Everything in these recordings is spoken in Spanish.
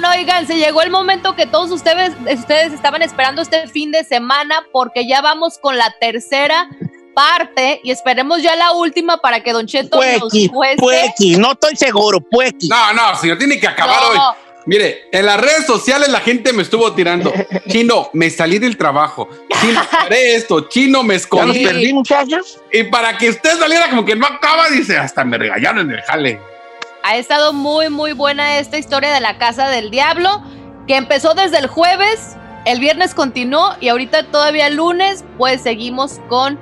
No, no, oigan, se llegó el momento que todos ustedes, ustedes estaban esperando este fin de semana porque ya vamos con la tercera parte y esperemos ya la última para que Don Cheto puequi, nos cueste. puequi, no estoy seguro, puequi. No, no, señor, tiene que acabar No. hoy. Mire, en las redes sociales la gente me estuvo tirando. Chino, me salí del trabajo. Chino, haré esto. Chino, me ¿Ya los escondí. perdí, muchachos? Y para que usted saliera como que no acaba, dice, hasta me regañaron en el jale. Ha estado muy, muy buena esta historia de la Casa del Diablo, que empezó desde el jueves, el viernes continuó y ahorita todavía el lunes, pues seguimos con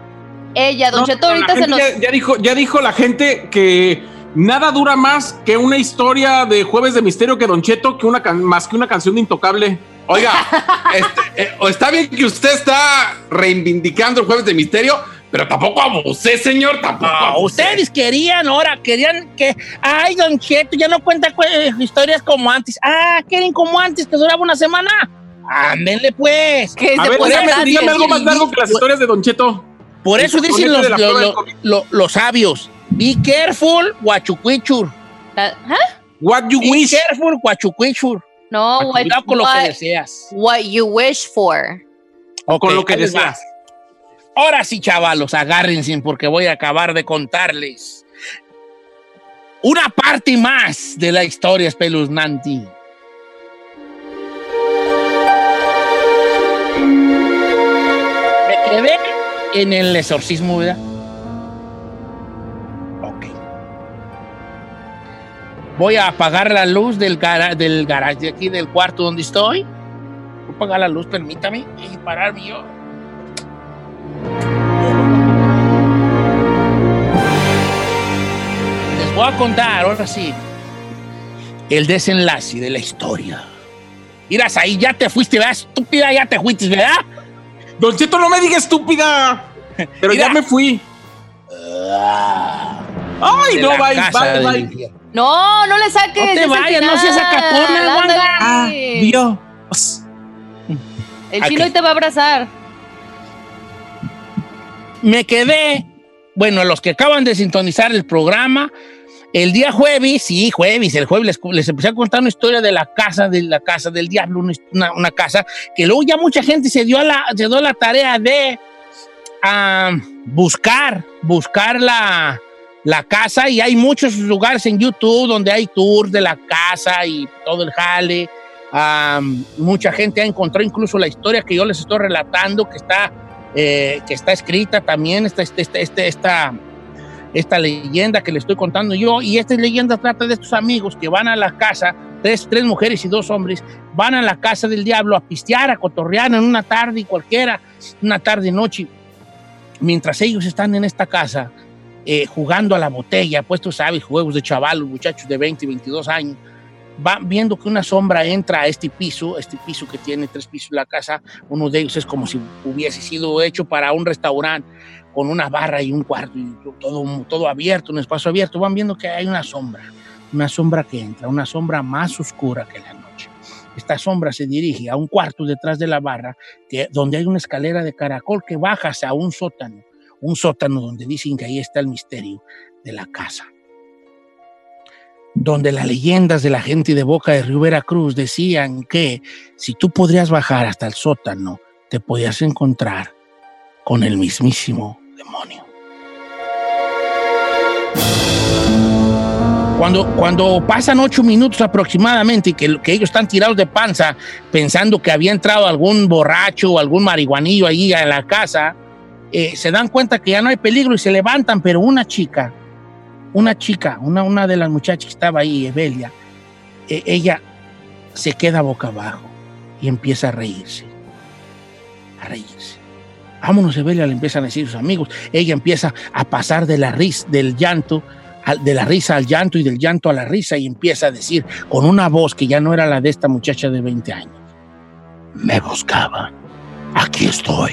ella. Don No, Cheto, ahorita se nos... ya, ya dijo, ya dijo la gente que nada dura más que una historia de Jueves de Misterio que Don Cheto, que una can- más que una canción de Intocable. Oiga, este, eh, está bien que usted está reivindicando el jueves de misterio, pero tampoco abusé, señor, tampoco. Abusé. ustedes querían ahora, querían que, ay, Don Cheto, ya no cuenta cu- eh, historias como antes. Ah, quieren como antes, que duraba una semana. Ándenle pues. que A se ver, dígame, dígame algo más largo que las historias de Don Cheto. Por eso dicen los, los, sabios, be careful, guachuquichur. ¿Ah? What you Be wish. careful, guachuquichur. No, what, Cuidado con lo que what- deseas. what you wish for. Ok, con lo que deseas. Ahora sí, chavalos, agárrense porque voy a acabar de contarles una parte más de la historia espeluznante. Me quedé en el exorcismo, ¿verdad? Ok. Voy a apagar la luz del, gara- del garage de aquí, del cuarto donde estoy. Voy a apagar la luz, permítame, y pararme yo. Voy a contar, ahora sí, el desenlace de la historia. Miras ahí, ya te fuiste, ¿verdad? Estúpida, ya te fuiste, ¿verdad? Don Cheto, no me diga estúpida. Pero Mira. ya me fui. Ay, De no, del bye. infierno. No, no le saques. No te vayas, no seas sacatona, Ándale. Ah, Dios. El chino hoy te va a abrazar. me quedé, bueno, los que acaban de sintonizar el programa, el día jueves, sí, jueves, el jueves les, les empecé a contar una historia de la casa, de la casa del diablo, una, una- casa que luego ya mucha gente se dio a la, tarea de ah, buscar, buscar la, casa y hay muchos lugares en YouTube donde hay tours de la casa y todo el jale. Mucha gente ha encontrado incluso la historia que yo les estoy relatando, que está eh, que está escrita también, esta, esta, esta, esta, leyenda que le estoy contando yo. Y esta leyenda trata de estos amigos que van a la casa, tres, tres mujeres y dos hombres, van a la casa del diablo a pistear, a cotorrear en una tarde cualquiera, una tarde, noche. Mientras ellos están en esta casa eh, jugando a la botella, pues tú sabes, juegos de chavalos, muchachos de 20, 22 años, van viendo que una sombra entra a este piso, este piso que tiene tres pisos la casa, uno de ellos es como si hubiese sido hecho para un restaurante con una barra y un cuarto y todo, todo abierto, un espacio abierto, van viendo que hay una sombra, una sombra que entra, una sombra más oscura que la noche. Esta sombra se dirige a un cuarto detrás de la barra, que, donde hay una escalera de caracol que baja hacia un sótano, un sótano donde dicen que ahí está el misterio de la casa donde las leyendas de la gente de Boca de Río Veracruz decían que si tú podrías bajar hasta el sótano, te podías encontrar con el mismísimo demonio. Cuando, cuando pasan ocho minutos aproximadamente y que, ellos están tirados de panza pensando que había entrado algún borracho o algún marihuanillo ahí a la casa, eh, se dan cuenta que ya no hay peligro y se levantan, pero una chica, una chica, una, una de las muchachas que estaba ahí, Evelia, eh, ella se queda boca abajo y empieza a reírse, a reírse. Vámonos, Evelia, le empiezan a decir sus amigos. Ella empieza a pasar de la risa, del llanto, al- de la risa al llanto y del llanto a la risa y empieza a decir con una voz que ya no era la de esta muchacha de 20 años. Me buscaban. Aquí estoy.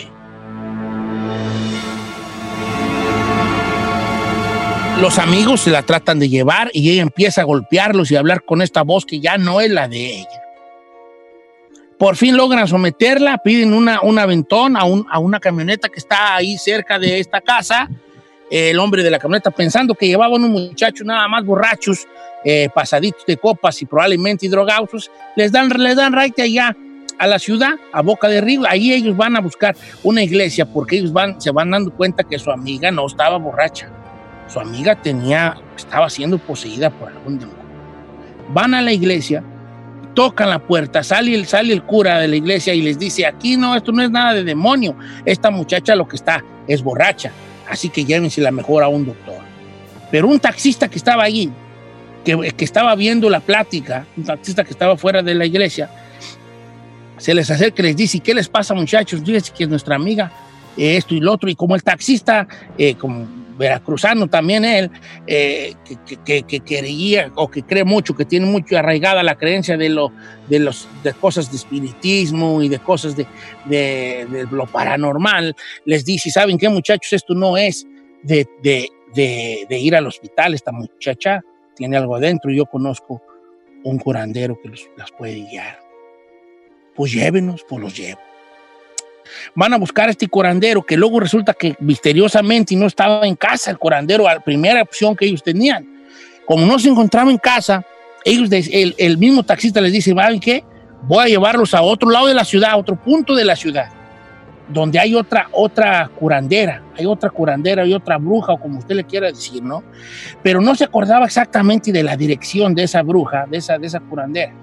Los amigos se la tratan de llevar y ella empieza a golpearlos y a hablar con esta voz que ya no es la de ella. Por fin logran someterla, piden una, un aventón a, un- una camioneta que está ahí cerca de esta casa. El hombre de la camioneta, pensando que llevaba unos muchachos nada más borrachos, eh, pasaditos de copas y probablemente drogados, les dan, les dan right allá a la ciudad, a Boca de Río. Ahí ellos van a buscar una iglesia porque ellos van, se van dando cuenta que su amiga no estaba borracha. Su amiga tenía, estaba siendo poseída por algún demonio. Van a la iglesia, tocan la puerta, sale el, sale el cura de la iglesia y les dice, aquí no, esto no es nada de demonio. Esta muchacha lo que está es borracha, así que llévense la mejor a un doctor. Pero un taxista que estaba allí, que, que estaba viendo la plática, un taxista que estaba fuera de la iglesia, se les acerca y les dice, ¿qué les pasa muchachos? Dice que es nuestra amiga, esto y lo otro, y como el taxista, eh, como veracruzano también él, eh, que, que, quería o que cree mucho, que tiene mucho arraigada la creencia de, lo, de, los, de cosas de espiritismo y de cosas de, lo paranormal, les dice, ¿saben qué muchachos? Esto no es de, ir al hospital, esta muchacha tiene algo adentro, yo conozco un curandero que las puede guiar pues llévenos, pues los llevo. Van a buscar a este curandero que luego resulta que misteriosamente no estaba en casa el curandero, la primera opción que ellos tenían. Como no se encontraba en casa, ellos, el, el mismo taxista les dice, ¿saben qué? Voy a llevarlos a otro lado de la ciudad, a otro punto de la ciudad, donde hay otra, otra curandera, hay otra curandera, hay otra bruja, o como usted le quiera decir, ¿no? Pero no se acordaba exactamente de la dirección de esa bruja, de esa, de esa curandera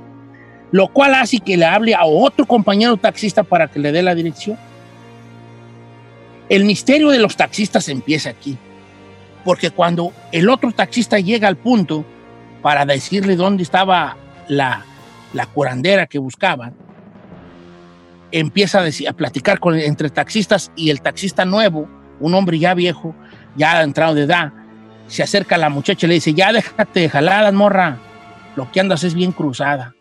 lo cual hace que le hable a otro compañero taxista para que le dé la dirección. El misterio de los taxistas empieza aquí, porque cuando el otro taxista llega al punto para decirle dónde estaba la, curandera que buscaban, empieza a, platicar con, entre taxistas y el taxista nuevo, un hombre ya viejo, ya entrado de edad, se acerca a la muchacha y le dice, ya déjate de jaladas, morra, lo que andas es bien cruzada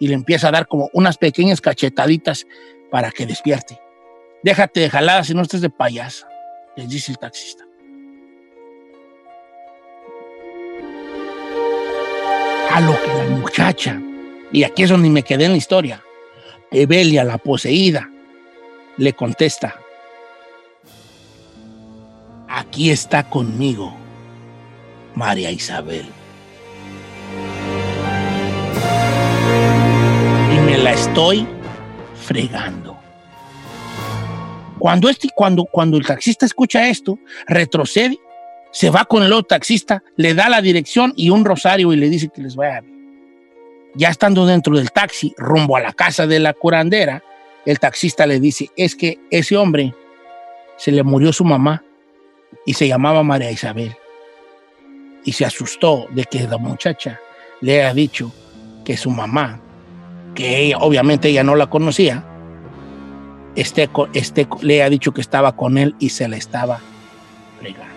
y le empieza a dar como unas pequeñas cachetaditas para que despierte. Déjate de jaladas si no estés de payasa, les dice el taxista. A lo que la muchacha, y aquí es donde me quedé en la historia, Evelia, la poseída, le contesta, aquí está conmigo María Isabel. Estoy fregando. Cuando, este, cuando, cuando el taxista escucha esto, retrocede, se va con el otro taxista, le da la dirección y un rosario y le dice que les vaya bien. Ya estando dentro del taxi, rumbo a la casa de la curandera, el taxista le dice, es que ese hombre se le murió su mamá y se llamaba María Isabel. Y se asustó de que la muchacha le haya dicho que su mamá que obviamente ella no la conocía, este, este le ha dicho que estaba con él y se la estaba fregando.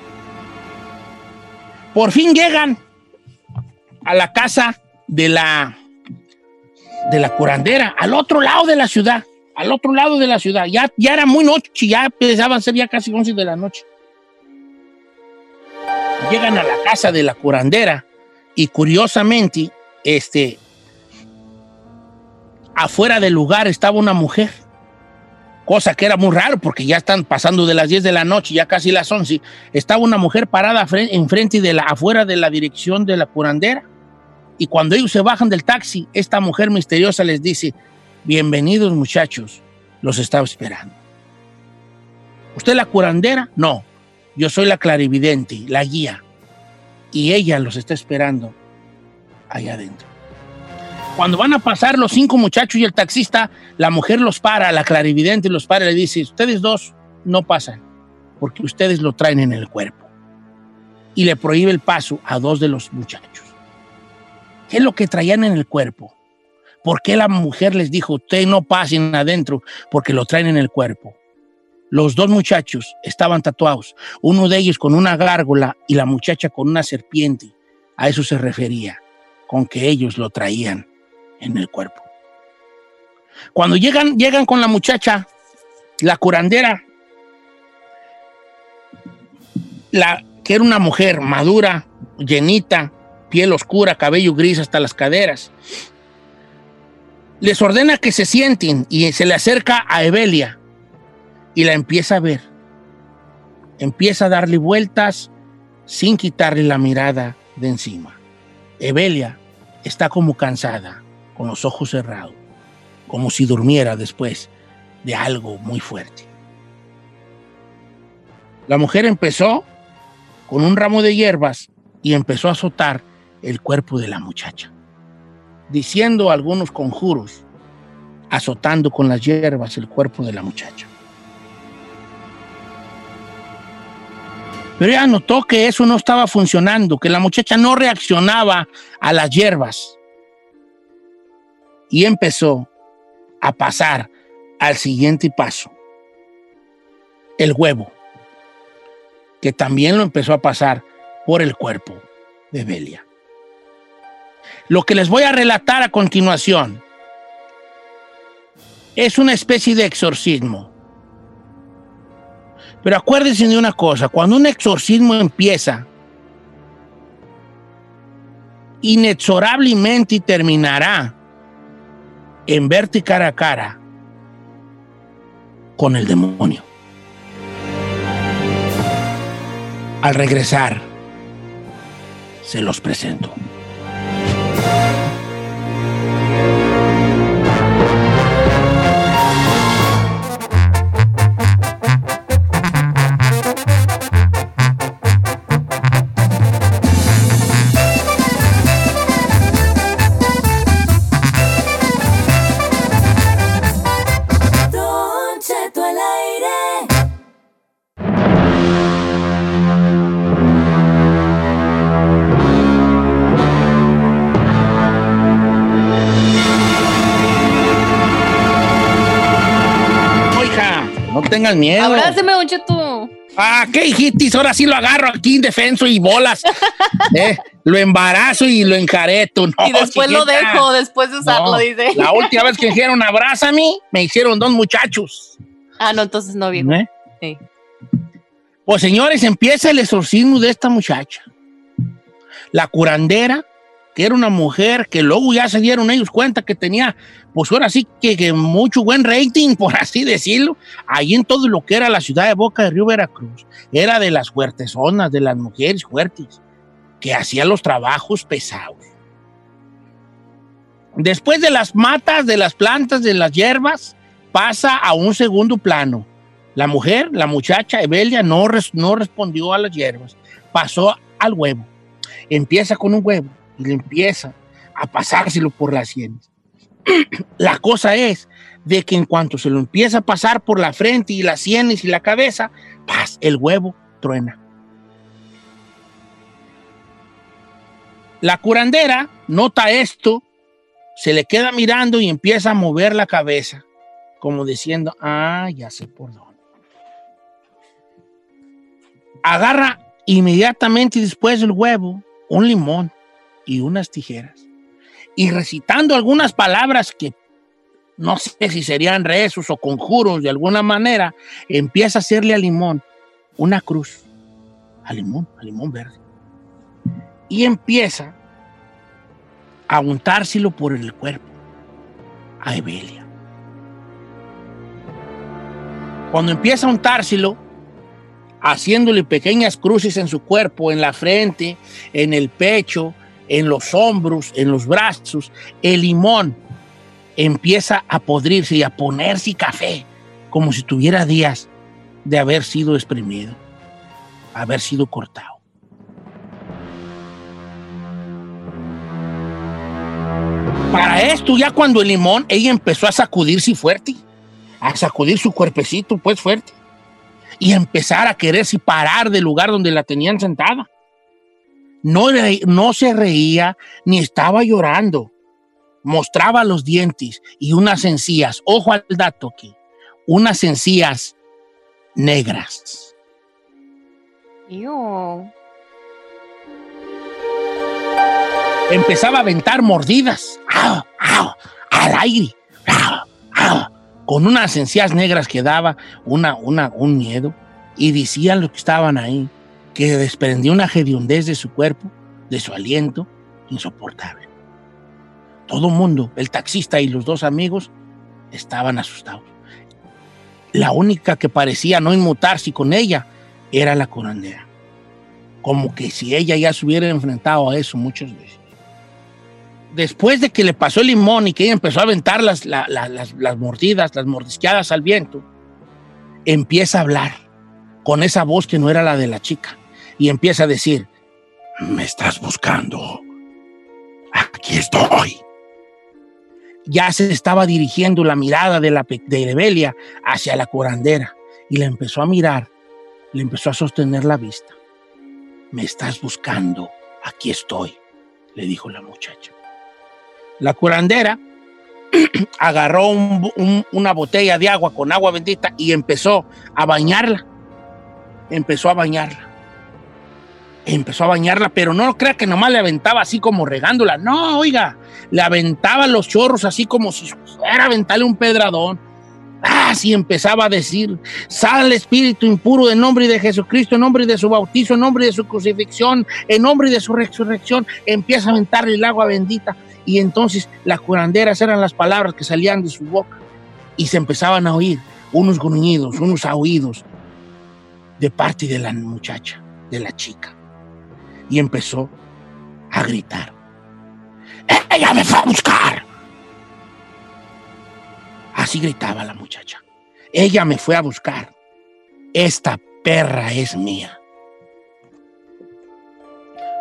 Por fin llegan a la casa de la de la curandera, al otro lado de la ciudad, al otro lado de la ciudad. Ya, ya era muy noche, ya empezaban a ser ya casi 11 de la noche. Llegan a la casa de la curandera y curiosamente, este, afuera del lugar estaba una mujer, cosa que era muy raro porque ya están pasando de las 10 de la noche, ya casi las 11. Estaba una mujer parada enfrente de la, afuera de la dirección de la curandera. Y cuando ellos se bajan del taxi, esta mujer misteriosa les dice, bienvenidos muchachos, los estaba esperando. ¿Usted la curandera? No, yo soy la clarividente, la guía. Y ella los está esperando allá adentro. Cuando van a pasar los cinco muchachos y el taxista, la mujer los para, la clarividente los para y le dice, ustedes dos no pasan, porque ustedes lo traen en el cuerpo. Y le prohíbe el paso a dos de los muchachos. ¿Qué es lo que traían en el cuerpo? ¿Por qué la mujer les dijo, ustedes no pasen adentro porque lo traen en el cuerpo? Los dos muchachos estaban tatuados, uno de ellos con una gárgola y la muchacha con una serpiente. A eso se refería, con que ellos lo traían en el cuerpo. Cuando llegan, llegan con la muchacha, la curandera, la, que era una mujer madura, llenita, piel oscura, cabello gris hasta las caderas, les ordena que se sienten y se le acerca a Evelia y la empieza a ver. Empieza a darle vueltas sin quitarle la mirada de encima. Evelia está como cansada, con los ojos cerrados, como si durmiera después de algo muy fuerte. La mujer empezó con un ramo de hierbas y empezó a azotar el cuerpo de la muchacha, diciendo algunos conjuros, azotando con las hierbas el cuerpo de la muchacha. Pero ella notó que eso no estaba funcionando, que la muchacha no reaccionaba a las hierbas. Y empezó a pasar al siguiente paso, el huevo, que también lo empezó a pasar por el cuerpo de Belia. Lo que les voy a relatar a continuación es una especie de exorcismo pero acuérdense de una cosa, cuando un exorcismo empieza, inexorablemente terminará en verte cara a cara con el demonio. Al regresar, se los presento. Tengas miedo. Abrázame, Don Cheto. Ah, ¿qué hijitis? Ahora sí lo agarro aquí indefenso y bolas. Eh, lo embarazo y lo encareto. No, y después lo dejo, después de usarlo, No, dice. La última vez que dijeron abrázame, me hicieron dos muchachos. Ah, no, entonces no, viejo. ¿eh? Sí. Pues señores, empieza el exorcismo de esta muchacha. La curandera, que era una mujer que luego ya se dieron ellos cuenta que tenía, pues ahora sí que, mucho buen rating, por así decirlo, ahí en todo lo que era la ciudad de Boca de Río Veracruz. Era de las fuertes zonas, de las mujeres fuertes, que hacían los trabajos pesados. Después de las matas, de las plantas, de las hierbas, pasa a un segundo plano. La mujer, la muchacha Evelia, no, res- no respondió a las hierbas, pasó al huevo. Empieza con un huevo le empieza a pasárselo por las sienes. la cosa es de que en cuanto se lo empieza a pasar por la frente y las sienes y la cabeza, ¡paz! el huevo truena. La curandera nota esto, se le queda mirando y empieza a mover la cabeza, como diciendo, ah, ya sé por dónde. Agarra inmediatamente después del huevo un limón y unas tijeras. Y recitando algunas palabras que no sé si serían rezos o conjuros de alguna manera, empieza a hacerle al limón una cruz. Al limón, al limón verde. Y empieza a untárselo por el cuerpo a Evelia. Cuando empieza a untárselo, haciéndole pequeñas cruces en su cuerpo, en la frente, en el pecho, en los hombros, en los brazos, el limón empieza a podrirse y a ponerse café, como si tuviera días de haber sido exprimido, haber sido cortado. Para esto, ya cuando el limón, ella empezó a sacudirse fuerte, a sacudir su cuerpecito, pues fuerte, y empezar a quererse parar del lugar donde la tenían sentada. No, no se reía ni estaba llorando. Mostraba los dientes y unas encías. Ojo al dato aquí. Unas encías negras. Ew. Empezaba a aventar mordidas. ¡Au! ¡Au! Al aire. ¡Au! ¡Au! Con unas encías negras que daba una, una, un miedo. Y decían los que estaban ahí que desprendía una hediondez de su cuerpo, de su aliento, insoportable. Todo mundo, el taxista y los dos amigos, estaban asustados. La única que parecía no inmutarse con ella era la curandera. Como que si ella ya se hubiera enfrentado a eso muchas veces. después de que le pasó el limón y que ella empezó a aventar las, la- la- las, las mordidas, las mordisqueadas al viento, empieza a hablar con esa voz que no era la de la chica y empieza a decir, me estás buscando, aquí estoy. Ya se estaba dirigiendo la mirada de, la, de Evelia hacia la curandera y la empezó a mirar, le empezó a sostener la vista. Me estás buscando, aquí estoy, le dijo la muchacha. La curandera agarró un- un- una botella de agua con agua bendita y empezó a bañarla. Empezó a bañarla. Empezó a bañarla, pero no crea que nomás le aventaba así como regándola. No, oiga, le aventaba los chorros así como si fuera a aventarle un pedradón. Así empezaba a decir, sale espíritu impuro en nombre de Jesucristo, en nombre de su bautizo, en nombre de su crucifixión, en nombre de su resurrección. Empieza a aventarle el agua bendita y entonces las curanderas eran las palabras que salían de su boca y se empezaban a oír unos gruñidos, unos aullidos de parte de la muchacha, de la chica. Y empezó a gritar. ¡Ella me fue a buscar! Así gritaba la muchacha. Ella me fue a buscar. Esta perra es mía.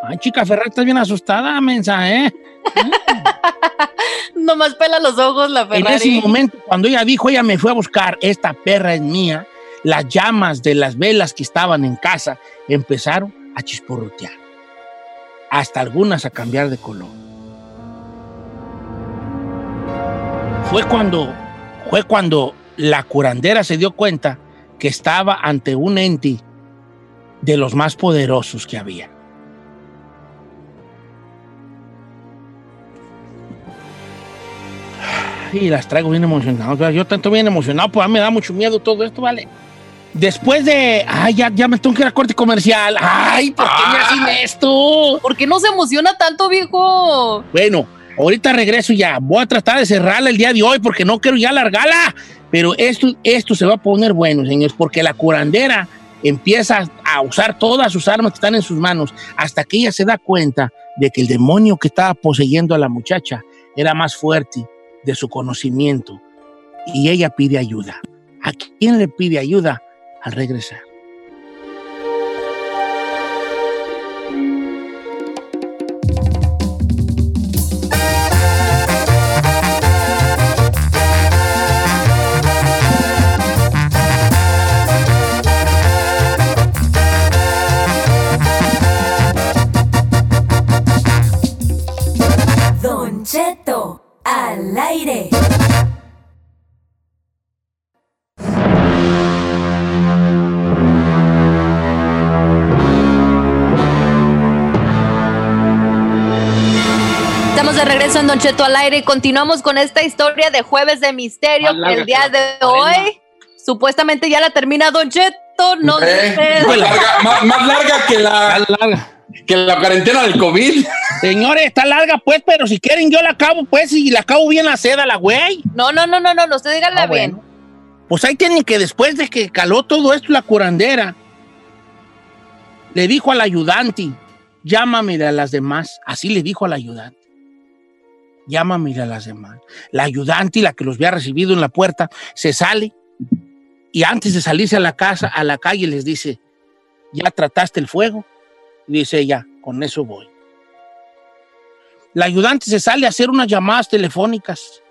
Ay, chica Ferrer, estás bien asustada, mensa, ¿eh? Nomás pela los ojos la En ese Ferrari. momento, cuando ella dijo, ella me fue a buscar, esta perra es mía, las llamas de las velas que estaban en casa empezaron a chisporrotear. Hasta algunas a cambiar de color. Fue cuando, fue cuando la curandera se dio cuenta que estaba ante un ente de los más poderosos que había. Y las traigo bien sea, yo tanto bien emocionado, pues me da mucho miedo todo esto, ¿vale? Después de. Ay, ya, ya me tengo que ir a corte comercial. Ay, ¿por qué me hacen esto? ¿Por qué no se emociona tanto, viejo? Bueno, ahorita regreso ya. Voy a tratar de cerrarla el día de hoy porque no quiero ya alargarla. Pero esto, esto se va a poner bueno, señores, porque la curandera empieza a usar todas sus armas que están en sus manos hasta que ella se da cuenta de que el demonio que estaba poseyendo a la muchacha era más fuerte de su conocimiento y ella pide ayuda. ¿A quién le pide ayuda? Al regresar. Regreso en Don Cheto al aire y continuamos con esta historia de Jueves de Misterio. Larga El día que la de hoy, supuestamente ya la termina Don Cheto, no Eh, sé. más, larga, más- más larga que la, que la cuarentena del COVID. Señores, está larga pues, pero si quieren yo la acabo pues y la acabo bien la seda la güey. No, no, no, no, no, no, usted dígala Ah, bien. bueno. Pues ahí tienen que después de que caló todo esto la curandera, le dijo al ayudante, llámame de las demás. Así le dijo al ayudante. Llámame de las demás. La ayudante, la que los había recibido en la puerta, se sale y antes de salirse a la casa, a la calle, les dice, ¿ya trataste el fuego? Y dice ella, con eso voy. La ayudante se sale a hacer unas llamadas telefónicas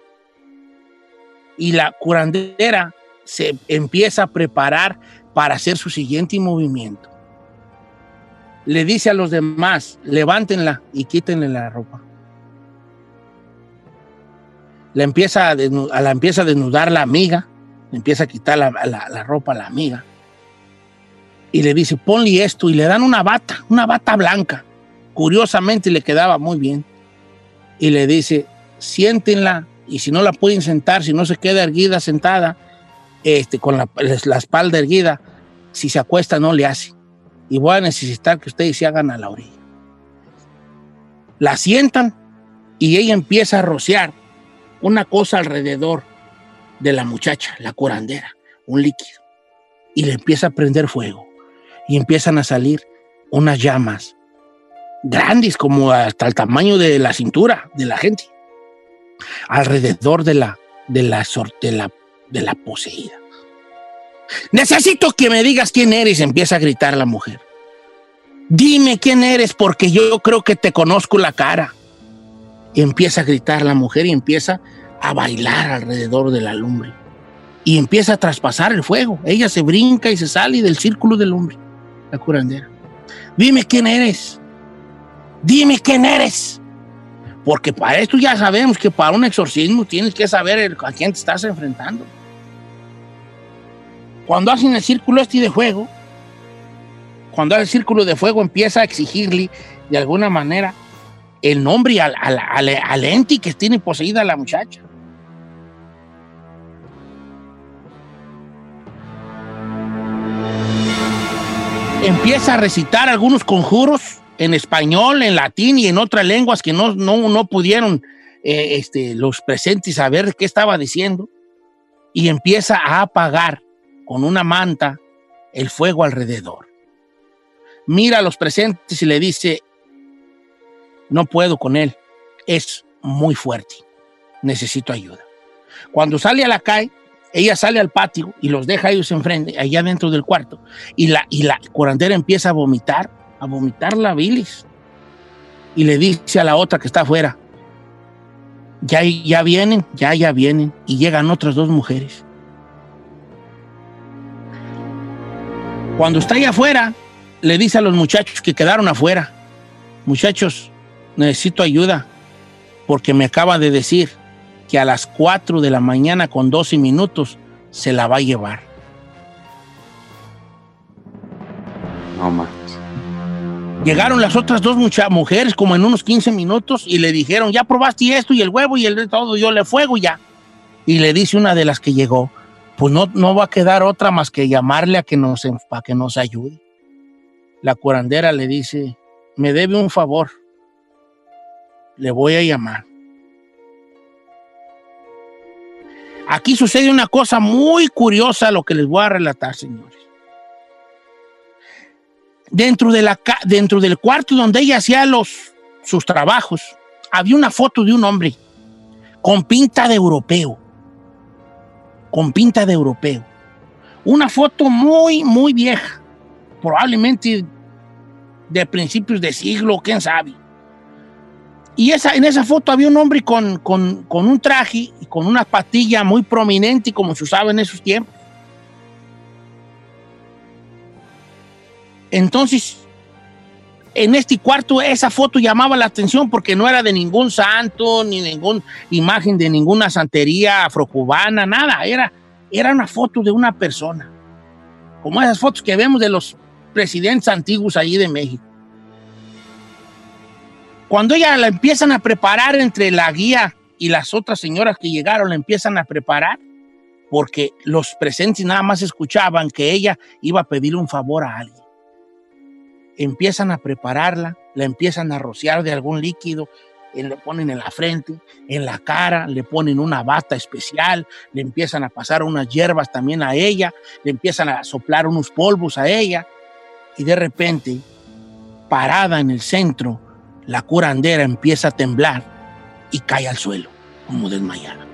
y la curandera se empieza a preparar para hacer su siguiente movimiento. Le dice a los demás, levántenla y quítenle la ropa. La empieza a, desnu- a la empieza a desnudar la amiga, le empieza a quitar la, la- la ropa a la amiga. Y le dice, ponle esto, y le dan una bata, una bata blanca. Curiosamente le quedaba muy bien. Y le dice, siéntenla, y si no la pueden sentar, si no se queda erguida sentada, este, con la, la espalda erguida, si se acuesta no le hace. Y voy a necesitar que ustedes se hagan a la orilla. La sientan y ella empieza a rociar una cosa alrededor de la muchacha, la curandera, un líquido. Y le empieza a prender fuego. Y empiezan a salir unas llamas grandes como hasta el tamaño de la cintura de la gente, alrededor de la, de la, de la, de la poseída. Necesito que me digas quién eres, empieza a gritar la mujer. Dime quién eres porque yo creo que te conozco la cara. Empieza a gritar la mujer y empieza a bailar alrededor de la lumbre. Y empieza a traspasar el fuego. Ella se brinca y se sale del círculo de lumbre, la curandera. Dime quién eres. Dime quién eres. Porque para esto ya sabemos que para un exorcismo tienes que saber a quién te estás enfrentando. Cuando hacen el círculo este de fuego, cuando el círculo de fuego empieza a exigirle de alguna manera el nombre al, al, ente que tiene poseída la muchacha. Empieza a recitar algunos conjuros en español, en latín y en otras lenguas que no, no, no pudieron eh, este, los presentes saber qué estaba diciendo. Y empieza a apagar con una manta el fuego alrededor. Mira a los presentes y le dice, no puedo con él, es muy fuerte, necesito ayuda. Cuando sale a la calle, ella sale al patio y los deja ellos enfrente, allá dentro del cuarto, y la, y la curandera empieza a vomitar, a vomitar la bilis. Y le dice a la otra que está afuera, ya, ya vienen, ya, ya vienen, y llegan otras dos mujeres. Cuando está ahí afuera, le dice a los muchachos que quedaron afuera, muchachos, necesito ayuda, porque me acaba de decir que a las 4 de la mañana con 12 minutos se la va a llevar. No más. Llegaron las otras dos mujeres como en unos 15 minutos y le dijeron, ya probaste esto y el huevo y el de todo, yo le fuego ya. Y le dice una de las que llegó, pues no, no va a quedar otra más que llamarle a que nos, para que nos ayude. La curandera le dice, me debe un favor, le voy a llamar. Aquí sucede una cosa muy curiosa lo que les voy a relatar, señores. Dentro, dentro del cuarto donde ella hacía los, sus trabajos, había una foto de un hombre con pinta de europeo con pinta de europeo. Una foto muy, muy vieja, probablemente de principios de siglo, quién sabe. Y esa, en esa foto había un hombre con, con, con un traje y con una patilla muy prominente, como se usaba en esos tiempos. Entonces, en este cuarto esa foto llamaba la atención porque no era de ningún santo, ni ninguna imagen de ninguna santería afrocubana, nada, era, era una foto de una persona, como esas fotos que vemos de los presidentes antiguos allí de México. Cuando ella la empiezan a preparar entre la guía y las otras señoras que llegaron, la empiezan a preparar, porque los presentes nada más escuchaban que ella iba a pedirle un favor a alguien. Empiezan a prepararla, la empiezan a rociar de algún líquido, le ponen en la frente, en la cara, le ponen una bata especial, le empiezan a pasar unas hierbas también a ella, le empiezan a soplar unos polvos a ella, y de repente, parada en el centro, la curandera empieza a temblar y cae al suelo, como desmayada.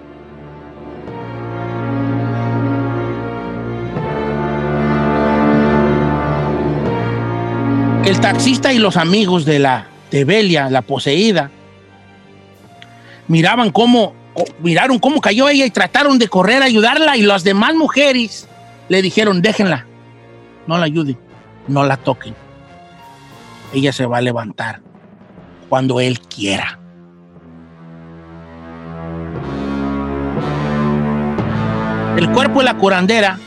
El taxista y los amigos de la de Belia, la poseída, miraban cómo, miraron cómo cayó ella y trataron de correr a ayudarla y las demás mujeres le dijeron, déjenla, no la ayuden, no la toquen. Ella se va a levantar cuando él quiera. El cuerpo de la curandera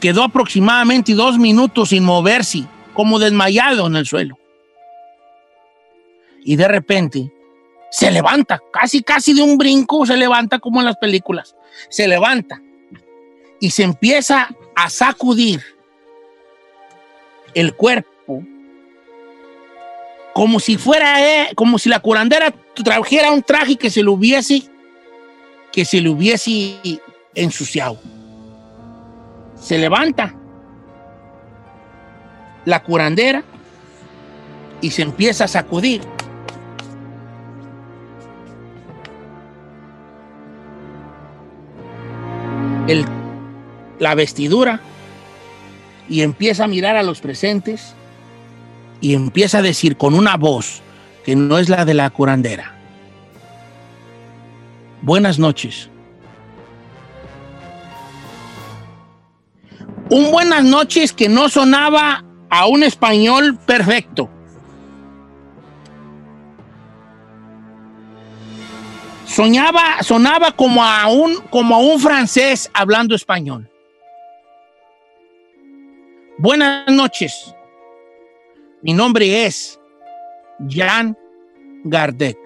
quedó aproximadamente dos minutos sin moverse como desmayado en el suelo. Y de repente se levanta, casi, casi de un brinco, se levanta como en las películas. Se levanta y se empieza a sacudir el cuerpo como si fuera, eh, como si la curandera trajera un traje que se le hubiese, que se le hubiese ensuciado. Se levanta la curandera y se empieza a sacudir. El, la vestidura y empieza a mirar a los presentes y empieza a decir con una voz que no es la de la curandera. Buenas noches. Un buenas noches que no sonaba a un español perfecto. Soñaba, sonaba como a un, como a un francés hablando español. Buenas noches. Mi nombre es Jan Gardec.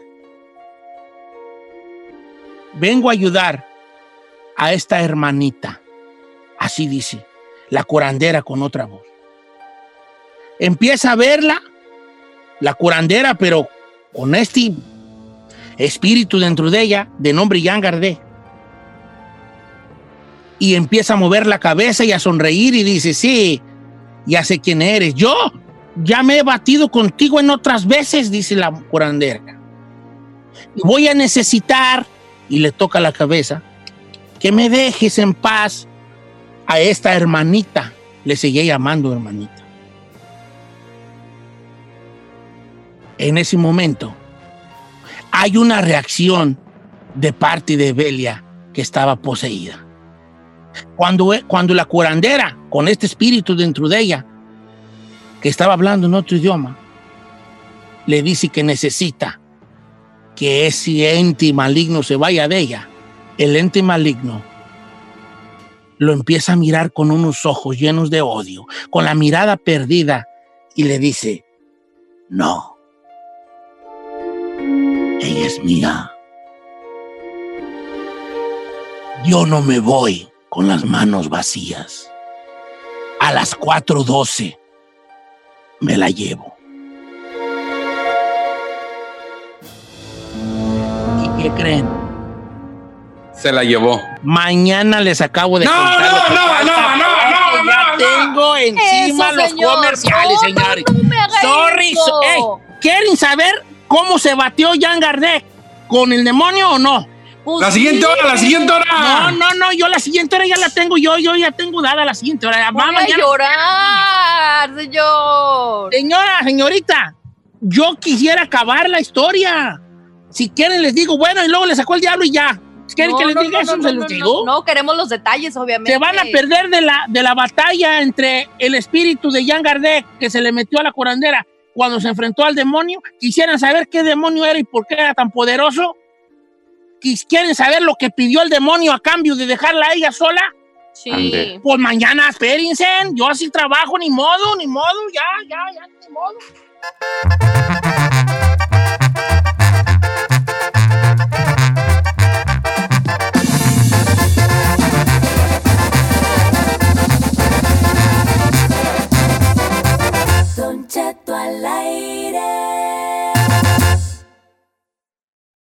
Vengo a ayudar a esta hermanita. Así dice la curandera con otra voz. Empieza a verla, la curandera, pero con este espíritu dentro de ella, de nombre Jan Gardé. Y empieza a mover la cabeza y a sonreír y dice, sí, ya sé quién eres. Yo ya me he batido contigo en otras veces, dice la curandera. Voy a necesitar, y le toca la cabeza, que me dejes en paz a esta hermanita. Le seguía llamando hermanita. En ese momento hay una reacción de parte de Belia que estaba poseída. Cuando, cuando la curandera, con este espíritu dentro de ella, que estaba hablando en otro idioma, le dice que necesita que ese ente maligno se vaya de ella, el ente maligno lo empieza a mirar con unos ojos llenos de odio, con la mirada perdida, y le dice, no, ella es mía. Yo no me voy con las manos vacías. A las 4.12 me la llevo. ¿Y qué creen? Se la llevó. Mañana les acabo de No, contar no, lo que no, no, no, no, ya no, tengo encima Eso, los señor. comerciales, No, señores. no, no me haga Sorry, so- ¿quieren saber cómo se batió Jan Gardec? ¿Con el demonio o no? Pues La siguiente sí. hora, la siguiente hora. No, no, no, yo la siguiente hora ya la tengo, yo, yo ya tengo dada la siguiente hora. Voy Vamos, a ya- llorar, señor. Señora, señorita, yo quisiera acabar la historia. Si quieren les digo, bueno, y luego le sacó el diablo y ya. Si quieren No, que les no, diga no, eso, no, se no, los no, digo. No, queremos los detalles, obviamente. Se van a perder de la, de la batalla entre el espíritu de Jan Gardec que se le metió a la curandera cuando se enfrentó al demonio. Quisieran saber qué demonio era y por qué era tan poderoso quieren saber lo que pidió el demonio a cambio de dejarla a ella sola. Sí. Pues mañana espérense, yo así trabajo, ni modo, ni modo, ya, ya, ya, ni modo. Don Cheto al aire.